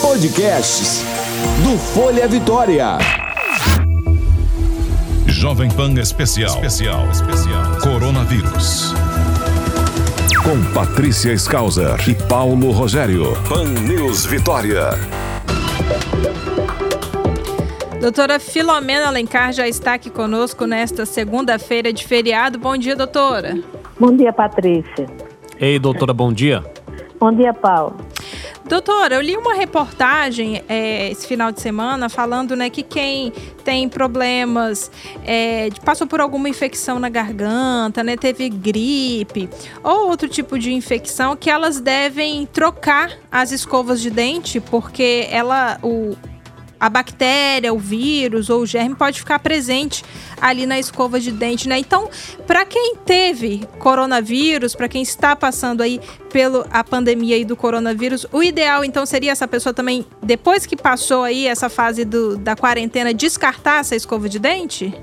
Podcasts do Folha Vitória. Jovem Pan Especial. Especial. Especial. Coronavírus. Com Patrícia Skauser e Paulo Rogério. Pan News Vitória. Doutora Filomena Alencar já está aqui conosco nesta segunda-feira de feriado. Bom dia, doutora. Bom dia, Patrícia. Ei, doutora, bom dia. Bom dia, Paulo. Doutora, eu li uma reportagem é, esse final de semana falando né, que quem tem problemas, é, passou por alguma infecção na garganta, né, teve gripe ou outro tipo de infecção, que elas devem trocar as escovas de dente, porque ela, o, a bactéria, o vírus ou o germe pode ficar presente ali na escova de dente, né? Então, para quem teve coronavírus, para quem está passando aí pela a pandemia aí do coronavírus, o ideal então seria essa pessoa também, depois que passou aí essa fase do, da quarentena, descartar essa escova de dente?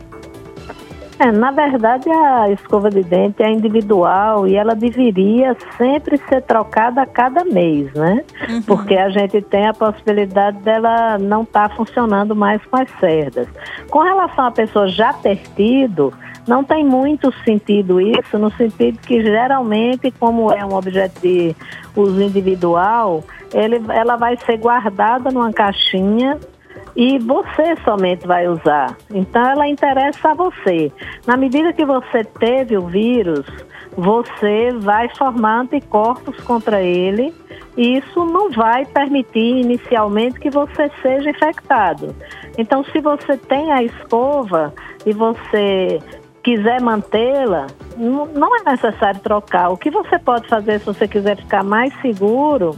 É, na verdade, a escova de dente é individual e ela deveria sempre ser trocada a cada mês, né? Uhum. Porque a gente tem a possibilidade dela não estar tá funcionando mais com as cerdas. Com relação à pessoa já ter tido, não tem muito sentido isso, no sentido que geralmente, como é um objeto de uso individual, ele, ela vai ser guardada numa caixinha e você somente vai usar. Então ela interessa a você. Na medida que você teve o vírus, você vai formar anticorpos contra ele e isso não vai permitir inicialmente que você seja infectado. Então, se você tem a escova e você quiser mantê-la, não é necessário trocar. O que você pode fazer se você quiser ficar mais seguro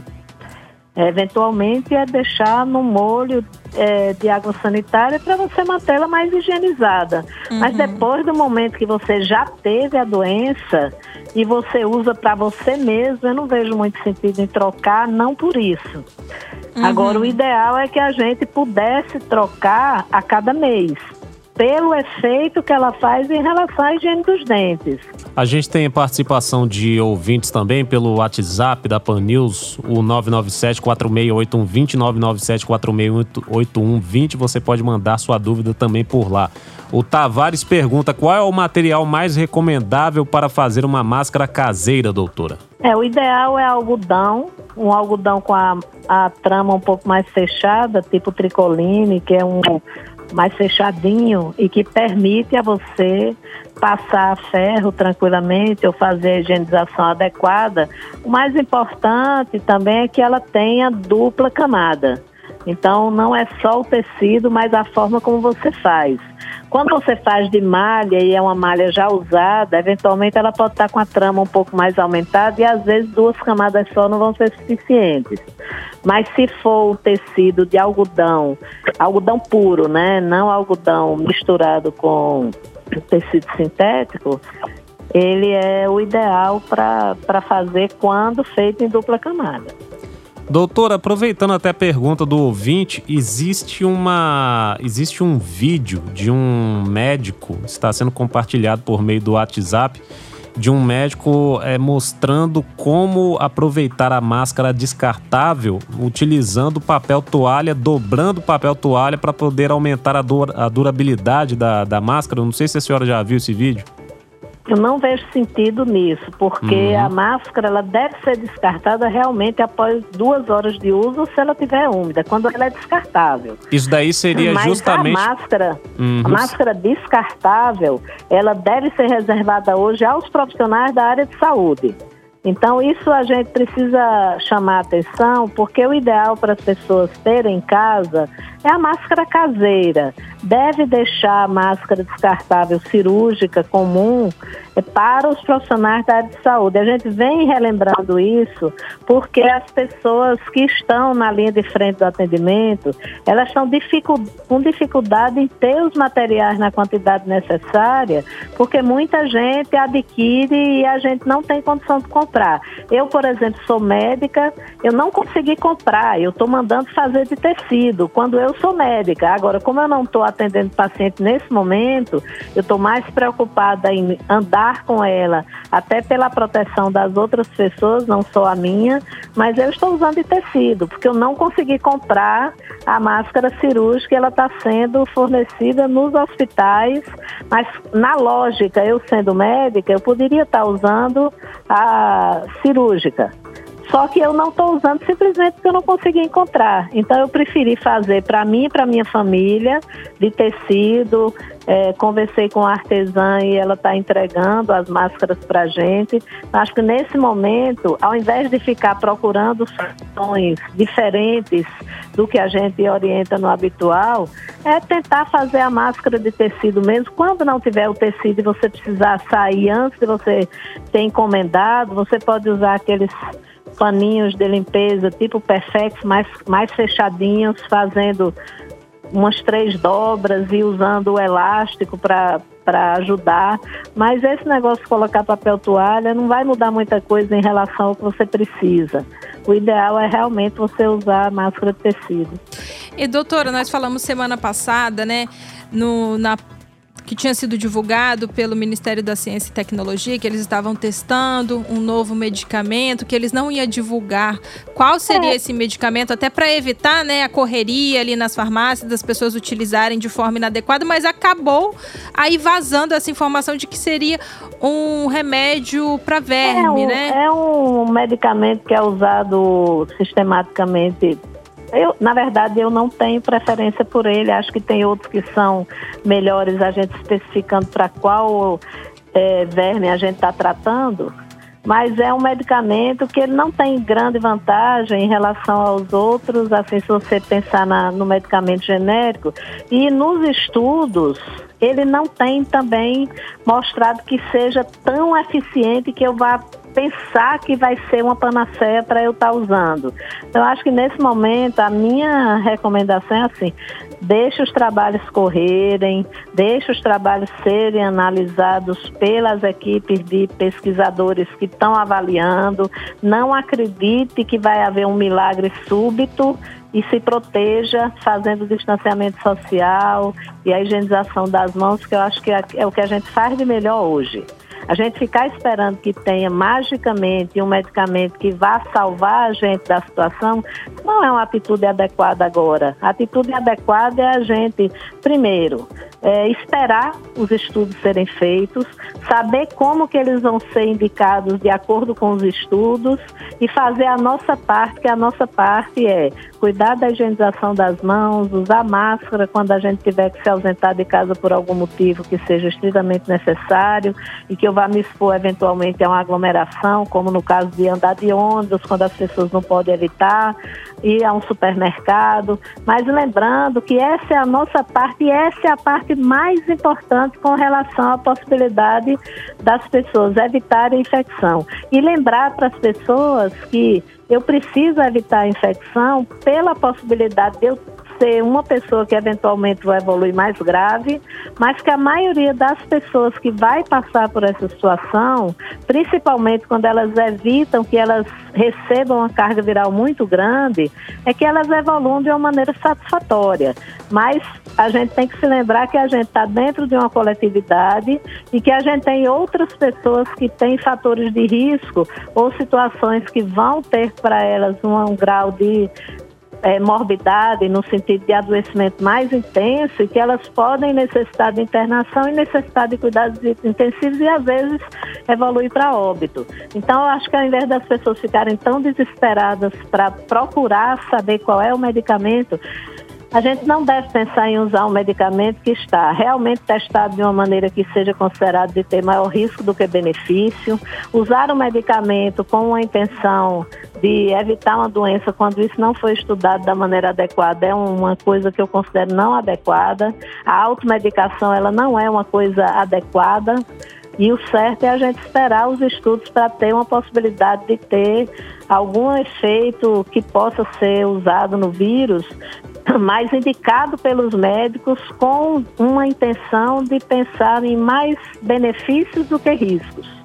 Eventualmente é deixar no molho é, de água sanitária para você mantê-la mais higienizada. Uhum. Mas depois do momento que você já teve a doença e você usa para você mesmo, eu não vejo muito sentido em trocar, não por isso. Uhum. Agora, o ideal é que a gente pudesse trocar a cada mês pelo efeito que ela faz em relação à higiene dos dentes. A gente tem participação de ouvintes também pelo WhatsApp da Pan News, o 997-468120, 997-468120. Você pode mandar sua dúvida também por lá. O Tavares pergunta qual é o material mais recomendável para fazer uma máscara caseira, doutora? É, o ideal é algodão, um algodão com a, a trama um pouco mais fechada, tipo tricoline, que é um mais fechadinho e que permite a você passar ferro tranquilamente ou fazer a higienização adequada. O mais importante também é que ela tenha dupla camada. Então não é só o tecido, mas a forma como você faz. Quando você faz de malha e é uma malha já usada, eventualmente ela pode estar com a trama um pouco mais aumentada e às vezes duas camadas só não vão ser suficientes. Mas se for o tecido de algodão, algodão puro, né? Não algodão misturado com tecido sintético, ele é o ideal para fazer quando feito em dupla camada. Doutor, aproveitando até a pergunta do ouvinte, existe uma existe um vídeo de um médico está sendo compartilhado por meio do WhatsApp de um médico é, mostrando como aproveitar a máscara descartável utilizando papel toalha, dobrando papel toalha para poder aumentar a, dur a durabilidade da, da máscara. Não sei se a senhora já viu esse vídeo. Eu não vejo sentido nisso, porque uhum. a máscara ela deve ser descartada realmente após duas horas de uso, se ela estiver úmida, quando ela é descartável. Isso daí seria Mas justamente. A máscara, uhum. a máscara descartável, ela deve ser reservada hoje aos profissionais da área de saúde. Então, isso a gente precisa chamar atenção, porque o ideal para as pessoas terem em casa é a máscara caseira. Deve deixar a máscara descartável cirúrgica comum para os profissionais da área de saúde. A gente vem relembrando isso porque as pessoas que estão na linha de frente do atendimento, elas estão com dificuldade em ter os materiais na quantidade necessária, porque muita gente adquire e a gente não tem condição de comprar. Eu, por exemplo, sou médica, eu não consegui comprar, eu estou mandando fazer de tecido. Quando eu sou médica. Agora, como eu não estou atendendo paciente nesse momento, eu estou mais preocupada em andar com ela, até pela proteção das outras pessoas, não só a minha, mas eu estou usando de tecido, porque eu não consegui comprar a máscara cirúrgica, ela está sendo fornecida nos hospitais, mas na lógica, eu sendo médica, eu poderia estar tá usando a cirúrgica. Só que eu não estou usando simplesmente porque eu não consegui encontrar. Então eu preferi fazer para mim e para minha família de tecido. É, conversei com a artesã e ela está entregando as máscaras para a gente. Acho que nesse momento, ao invés de ficar procurando soluções diferentes do que a gente orienta no habitual, é tentar fazer a máscara de tecido mesmo. Quando não tiver o tecido e você precisar sair antes de você ter encomendado, você pode usar aqueles paninhos de limpeza tipo perfex, mais, mais fechadinhos, fazendo umas três dobras e usando o elástico para para ajudar, mas esse negócio de colocar papel toalha não vai mudar muita coisa em relação ao que você precisa. O ideal é realmente você usar máscara de tecido. E doutora, nós falamos semana passada, né, no, na que tinha sido divulgado pelo Ministério da Ciência e Tecnologia, que eles estavam testando um novo medicamento, que eles não iam divulgar qual seria é. esse medicamento, até para evitar né, a correria ali nas farmácias, das pessoas utilizarem de forma inadequada, mas acabou aí vazando essa informação de que seria um remédio para verme, é um, né? É um medicamento que é usado sistematicamente eu, na verdade, eu não tenho preferência por ele. Acho que tem outros que são melhores, a gente especificando para qual é, verme a gente está tratando. Mas é um medicamento que ele não tem grande vantagem em relação aos outros, assim, se você pensar na, no medicamento genérico. E nos estudos, ele não tem também mostrado que seja tão eficiente que eu vá pensar que vai ser uma panaceia para eu estar tá usando. Então, acho que nesse momento a minha recomendação é assim: deixe os trabalhos correrem, deixe os trabalhos serem analisados pelas equipes de pesquisadores que estão avaliando. Não acredite que vai haver um milagre súbito e se proteja fazendo distanciamento social e a higienização das mãos, que eu acho que é, é o que a gente faz de melhor hoje. A gente ficar esperando que tenha magicamente um medicamento que vá salvar a gente da situação não é uma atitude adequada agora. A atitude adequada é a gente, primeiro, é, esperar os estudos serem feitos, saber como que eles vão ser indicados de acordo com os estudos e fazer a nossa parte, que a nossa parte é cuidar da higienização das mãos, usar máscara quando a gente tiver que se ausentar de casa por algum motivo que seja estritamente necessário e que eu vá me expor eventualmente a uma aglomeração, como no caso de andar de ônibus, quando as pessoas não podem evitar, ir a um supermercado. Mas lembrando que essa é a nossa parte e essa é a parte mais importante com relação à possibilidade das pessoas evitarem a infecção. E lembrar para as pessoas que eu preciso evitar a infecção pela possibilidade de eu ser uma pessoa que eventualmente vai evoluir mais grave, mas que a maioria das pessoas que vai passar por essa situação, principalmente quando elas evitam que elas recebam uma carga viral muito grande, é que elas evoluem de uma maneira satisfatória. Mas a gente tem que se lembrar que a gente está dentro de uma coletividade e que a gente tem outras pessoas que têm fatores de risco ou situações que vão ter para elas um, um grau de é, morbidade, no sentido de adoecimento mais intenso, e que elas podem necessitar de internação e necessitar de cuidados intensivos e às vezes evoluir para óbito. Então, eu acho que ao invés das pessoas ficarem tão desesperadas para procurar saber qual é o medicamento, a gente não deve pensar em usar um medicamento que está realmente testado de uma maneira que seja considerado de ter maior risco do que benefício. Usar um medicamento com uma intenção de evitar uma doença quando isso não foi estudado da maneira adequada é uma coisa que eu considero não adequada. A automedicação ela não é uma coisa adequada. E o certo é a gente esperar os estudos para ter uma possibilidade de ter algum efeito que possa ser usado no vírus mas indicado pelos médicos com uma intenção de pensar em mais benefícios do que riscos.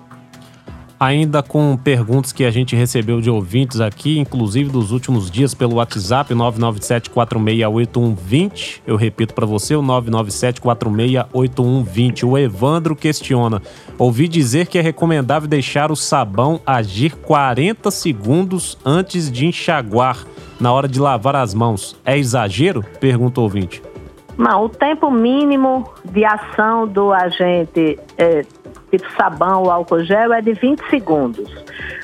Ainda com perguntas que a gente recebeu de ouvintes aqui, inclusive dos últimos dias pelo WhatsApp 997468120. Eu repito para você, o 997468120. O Evandro questiona: ouvi dizer que é recomendável deixar o sabão agir 40 segundos antes de enxaguar na hora de lavar as mãos. É exagero? Pergunta o ouvinte. Não, o tempo mínimo de ação do agente é, tipo sabão ou álcool gel, é de 20 segundos.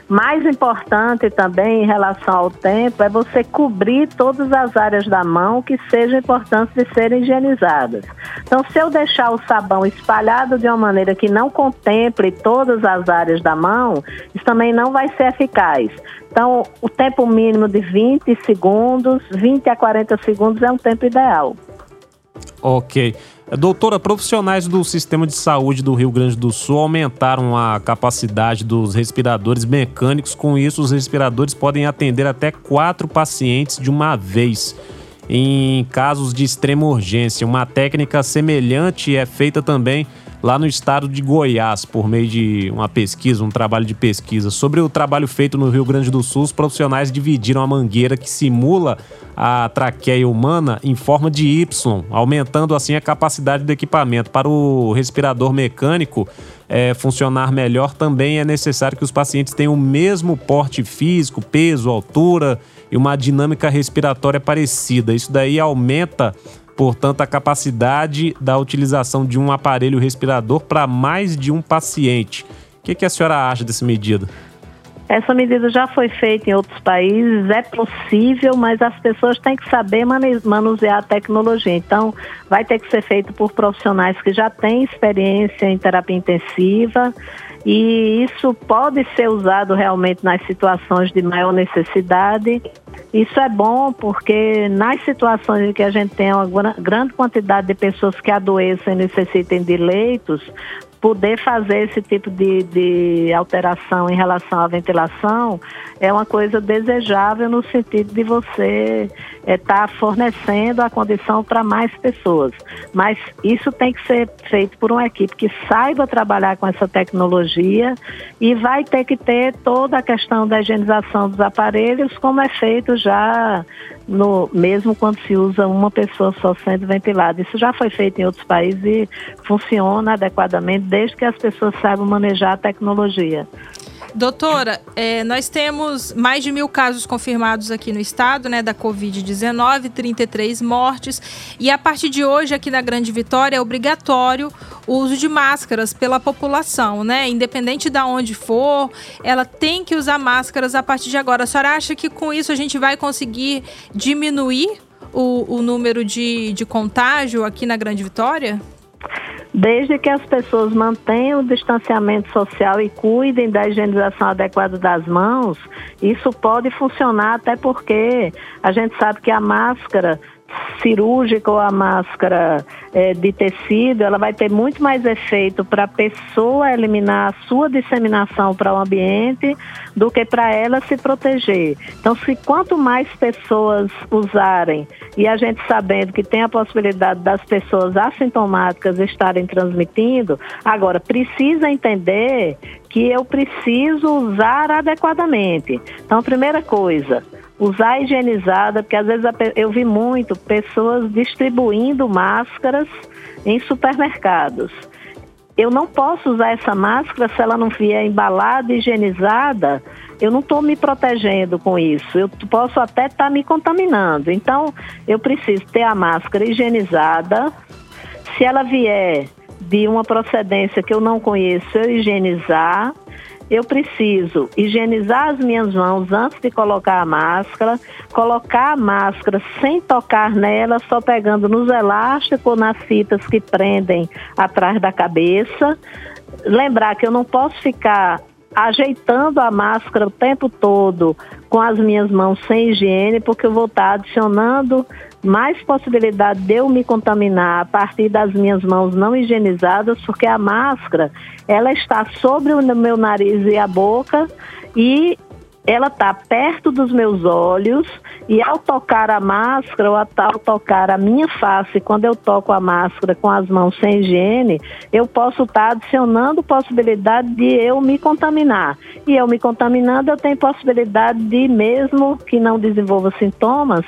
Mais importante também em relação ao tempo é você cobrir todas as áreas da mão que sejam importantes de serem higienizadas. Então, se eu deixar o sabão espalhado de uma maneira que não contemple todas as áreas da mão, isso também não vai ser eficaz. Então, o tempo mínimo de 20 segundos, 20 a 40 segundos é um tempo ideal. Ok. Doutora, profissionais do sistema de saúde do Rio Grande do Sul aumentaram a capacidade dos respiradores mecânicos. Com isso, os respiradores podem atender até quatro pacientes de uma vez. Em casos de extrema urgência, uma técnica semelhante é feita também lá no estado de Goiás, por meio de uma pesquisa, um trabalho de pesquisa. Sobre o trabalho feito no Rio Grande do Sul, os profissionais dividiram a mangueira que simula a traqueia humana em forma de Y, aumentando assim a capacidade do equipamento. Para o respirador mecânico é, funcionar melhor, também é necessário que os pacientes tenham o mesmo porte físico, peso, altura e uma dinâmica respiratória parecida. Isso daí aumenta portanto, a capacidade da utilização de um aparelho respirador para mais de um paciente. O que, que a senhora acha dessa medida? Essa medida já foi feita em outros países, é possível, mas as pessoas têm que saber manusear a tecnologia. Então, vai ter que ser feito por profissionais que já têm experiência em terapia intensiva e isso pode ser usado realmente nas situações de maior necessidade. Isso é bom porque nas situações em que a gente tem uma grande quantidade de pessoas que adoecem e necessitem de leitos, poder fazer esse tipo de, de alteração em relação à ventilação é uma coisa desejável no sentido de você estar é, tá fornecendo a condição para mais pessoas. Mas isso tem que ser feito por uma equipe que saiba trabalhar com essa tecnologia e vai ter que ter toda a questão da higienização dos aparelhos, como é feito já no, mesmo quando se usa uma pessoa só sendo ventilada. Isso já foi feito em outros países e funciona adequadamente desde que as pessoas saibam manejar a tecnologia. Doutora, é, nós temos mais de mil casos confirmados aqui no estado, né, da Covid-19, 33 mortes. E a partir de hoje, aqui na Grande Vitória, é obrigatório o uso de máscaras pela população, né? Independente de onde for, ela tem que usar máscaras a partir de agora. A senhora acha que com isso a gente vai conseguir diminuir o, o número de, de contágio aqui na Grande Vitória? Desde que as pessoas mantenham o distanciamento social e cuidem da higienização adequada das mãos, isso pode funcionar, até porque a gente sabe que a máscara cirúrgica ou a máscara é, de tecido, ela vai ter muito mais efeito para a pessoa eliminar a sua disseminação para o ambiente do que para ela se proteger. Então, se quanto mais pessoas usarem e a gente sabendo que tem a possibilidade das pessoas assintomáticas estarem transmitindo, agora precisa entender que eu preciso usar adequadamente. Então, primeira coisa, usar higienizada, porque às vezes eu vi muito pessoas distribuindo máscaras em supermercados. Eu não posso usar essa máscara se ela não vier embalada, higienizada. Eu não estou me protegendo com isso. Eu posso até estar tá me contaminando. Então, eu preciso ter a máscara higienizada. Se ela vier de uma procedência que eu não conheço, eu higienizar eu preciso higienizar as minhas mãos antes de colocar a máscara, colocar a máscara sem tocar nela, só pegando nos elásticos ou nas fitas que prendem atrás da cabeça. Lembrar que eu não posso ficar ajeitando a máscara o tempo todo com as minhas mãos sem higiene, porque eu vou estar adicionando mais possibilidade de eu me contaminar a partir das minhas mãos não higienizadas, porque a máscara ela está sobre o meu nariz e a boca e ela está perto dos meus olhos e ao tocar a máscara ou ao tocar a minha face, quando eu toco a máscara com as mãos sem higiene, eu posso estar tá adicionando possibilidade de eu me contaminar. E eu me contaminando, eu tenho possibilidade de, mesmo que não desenvolva sintomas,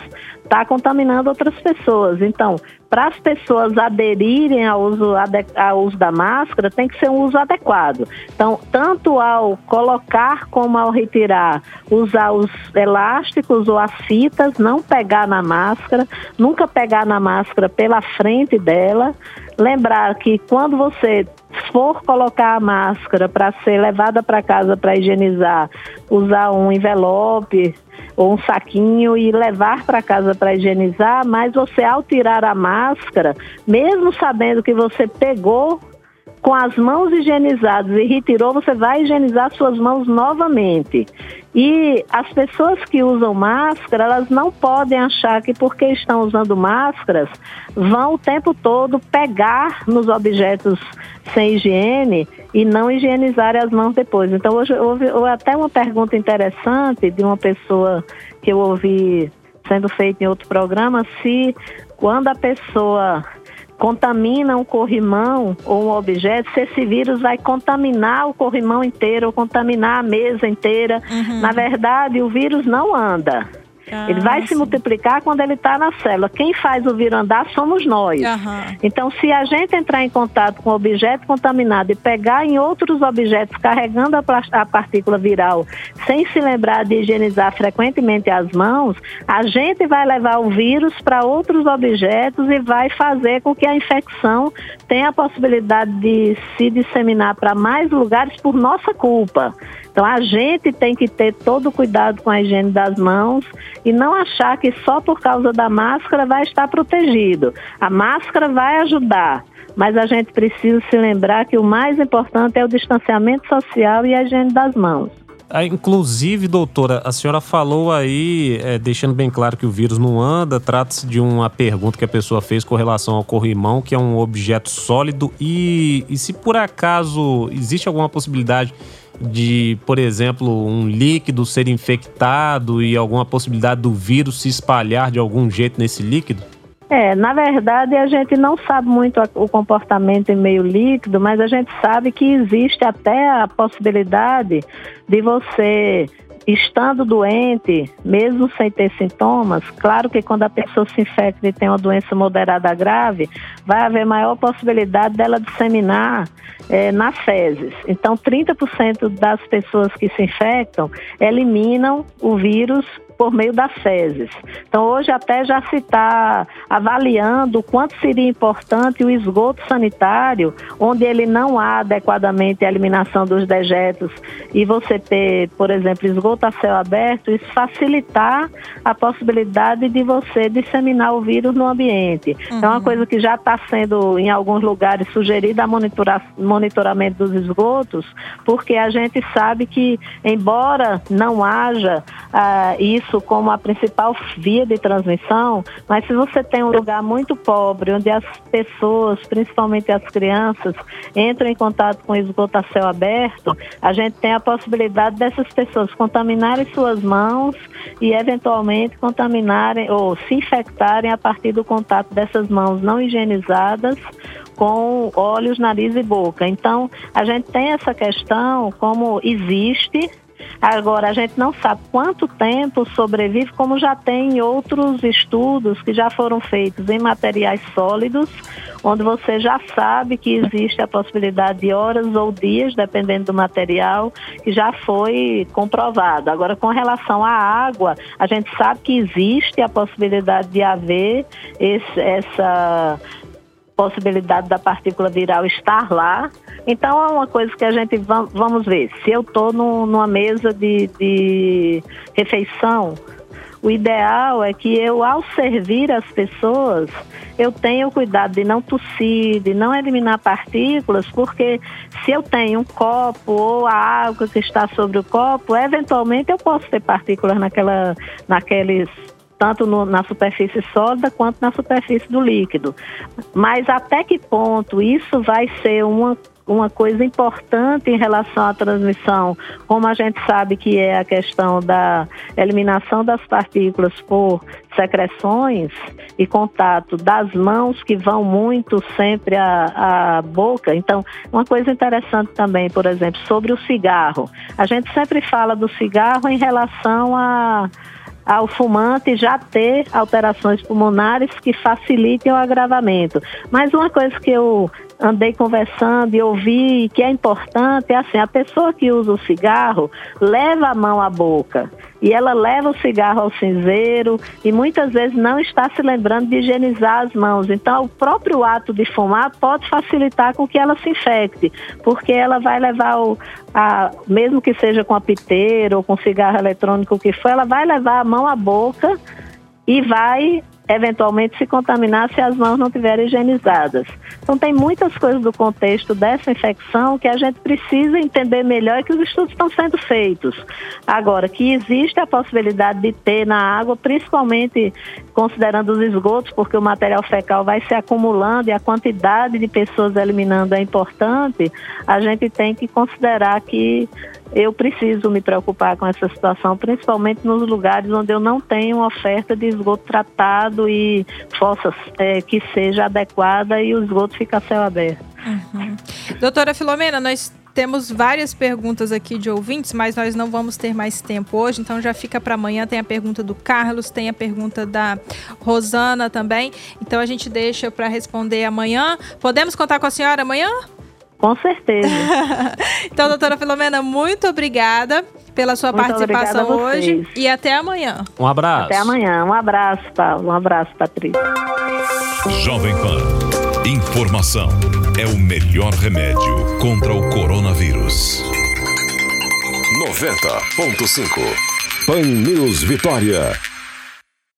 estar tá contaminando outras pessoas. Então, para as pessoas aderirem ao uso, ao uso da máscara, tem que ser um uso adequado. Então, tanto ao colocar como ao retirar, usar os elásticos ou as fitas, não pegar na máscara, nunca pegar na máscara pela frente dela. Lembrar que quando você for colocar a máscara para ser levada para casa para higienizar, usar um envelope ou um saquinho e levar para casa para higienizar, mas você ao tirar a máscara, mesmo sabendo que você pegou com as mãos higienizadas e retirou, você vai higienizar suas mãos novamente. E as pessoas que usam máscara, elas não podem achar que porque estão usando máscaras, vão o tempo todo pegar nos objetos sem higiene e não higienizar as mãos depois. Então, hoje houve, houve até uma pergunta interessante de uma pessoa que eu ouvi sendo feita em outro programa, se quando a pessoa contamina um corrimão ou um objeto, se esse vírus vai contaminar o corrimão inteiro ou contaminar a mesa inteira. Uhum. Na verdade, o vírus não anda. Ah, ele vai sim. se multiplicar quando ele está na célula. Quem faz o vírus andar somos nós. Uhum. Então, se a gente entrar em contato com o objeto contaminado e pegar em outros objetos carregando a, a partícula viral, sem se lembrar de higienizar frequentemente as mãos, a gente vai levar o vírus para outros objetos e vai fazer com que a infecção tenha a possibilidade de se disseminar para mais lugares por nossa culpa. Então a gente tem que ter todo o cuidado com a higiene das mãos e não achar que só por causa da máscara vai estar protegido. A máscara vai ajudar, mas a gente precisa se lembrar que o mais importante é o distanciamento social e a higiene das mãos. Ah, inclusive, doutora, a senhora falou aí, é, deixando bem claro que o vírus não anda, trata-se de uma pergunta que a pessoa fez com relação ao corrimão, que é um objeto sólido, e, e se por acaso existe alguma possibilidade de, por exemplo, um líquido ser infectado e alguma possibilidade do vírus se espalhar de algum jeito nesse líquido? É, na verdade a gente não sabe muito o comportamento em meio líquido, mas a gente sabe que existe até a possibilidade de você estando doente, mesmo sem ter sintomas, claro que quando a pessoa se infecta e tem uma doença moderada grave, vai haver maior possibilidade dela disseminar é, nas fezes. Então, 30% das pessoas que se infectam eliminam o vírus por meio das fezes. Então, hoje até já se está avaliando o quanto seria importante o esgoto sanitário, onde ele não há adequadamente a eliminação dos dejetos, e você ter, por exemplo, esgoto a céu aberto, isso facilitar a possibilidade de você disseminar o vírus no ambiente. Uhum. Então, é uma coisa que já está sendo, em alguns lugares, sugerida a monitorar, monitoramento dos esgotos, porque a gente sabe que, embora não haja ah, isso, isso como a principal via de transmissão, mas se você tem um lugar muito pobre, onde as pessoas, principalmente as crianças, entram em contato com esgoto a céu aberto, a gente tem a possibilidade dessas pessoas contaminarem suas mãos e eventualmente contaminarem ou se infectarem a partir do contato dessas mãos não higienizadas com olhos, nariz e boca. Então, a gente tem essa questão como existe Agora, a gente não sabe quanto tempo sobrevive, como já tem outros estudos que já foram feitos em materiais sólidos, onde você já sabe que existe a possibilidade de horas ou dias, dependendo do material, que já foi comprovado. Agora, com relação à água, a gente sabe que existe a possibilidade de haver esse, essa possibilidade da partícula viral estar lá. Então é uma coisa que a gente vamos ver. Se eu estou numa mesa de, de refeição, o ideal é que eu, ao servir as pessoas, eu tenha o cuidado de não tossir, de não eliminar partículas, porque se eu tenho um copo ou a água que está sobre o copo, eventualmente eu posso ter partículas naquela, naqueles tanto no, na superfície sólida quanto na superfície do líquido. Mas até que ponto isso vai ser uma uma coisa importante em relação à transmissão, como a gente sabe que é a questão da eliminação das partículas por secreções e contato das mãos que vão muito sempre à, à boca. Então, uma coisa interessante também, por exemplo, sobre o cigarro. A gente sempre fala do cigarro em relação a ao fumante já ter alterações pulmonares que facilitem o agravamento. Mas uma coisa que eu andei conversando e ouvi que é importante é assim, a pessoa que usa o cigarro leva a mão à boca e ela leva o cigarro ao cinzeiro e muitas vezes não está se lembrando de higienizar as mãos. Então, o próprio ato de fumar pode facilitar com que ela se infecte, porque ela vai levar o, a, mesmo que seja com a piteira ou com cigarro eletrônico, o que for, ela vai levar a mão à boca e vai eventualmente se contaminar se as mãos não estiverem higienizadas. Então tem muitas coisas do contexto dessa infecção que a gente precisa entender melhor e que os estudos estão sendo feitos. Agora, que existe a possibilidade de ter na água, principalmente considerando os esgotos, porque o material fecal vai se acumulando e a quantidade de pessoas eliminando é importante, a gente tem que considerar que eu preciso me preocupar com essa situação, principalmente nos lugares onde eu não tenho oferta de esgoto tratado e fossas é, que seja adequada e o esgoto fica a céu aberto. Uhum. Doutora Filomena, nós temos várias perguntas aqui de ouvintes, mas nós não vamos ter mais tempo hoje, então já fica para amanhã. Tem a pergunta do Carlos, tem a pergunta da Rosana também. Então a gente deixa para responder amanhã. Podemos contar com a senhora amanhã? Com certeza. então, doutora Filomena, muito obrigada pela sua muito participação hoje e até amanhã. Um abraço. Até amanhã. Um abraço, Paulo. Um abraço, Patrícia. Jovem Pan. Informação é o melhor remédio contra o coronavírus. 90.5 Pan News Vitória.